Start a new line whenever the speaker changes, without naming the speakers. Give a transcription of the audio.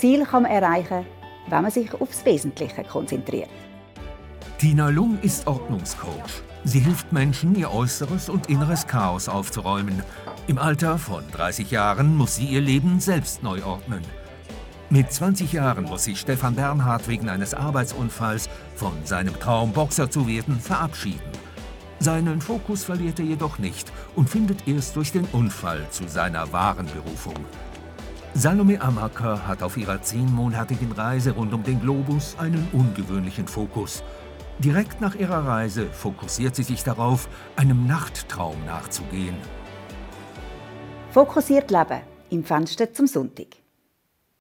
Ziel kann man erreichen, wenn man sich aufs Wesentliche konzentriert.
Tina Lung ist Ordnungscoach. Sie hilft Menschen, ihr äußeres und inneres Chaos aufzuräumen. Im Alter von 30 Jahren muss sie ihr Leben selbst neu ordnen. Mit 20 Jahren muss sich Stefan Bernhard wegen eines Arbeitsunfalls von seinem Traum, Boxer zu werden, verabschieden. Seinen Fokus verliert er jedoch nicht und findet erst durch den Unfall zu seiner wahren Berufung. Salome Amaker hat auf ihrer zehnmonatigen Reise rund um den Globus einen ungewöhnlichen Fokus – Direkt nach ihrer Reise fokussiert sie sich darauf, einem Nachttraum nachzugehen.
Fokussiert Leben im Fenster zum Sonntag.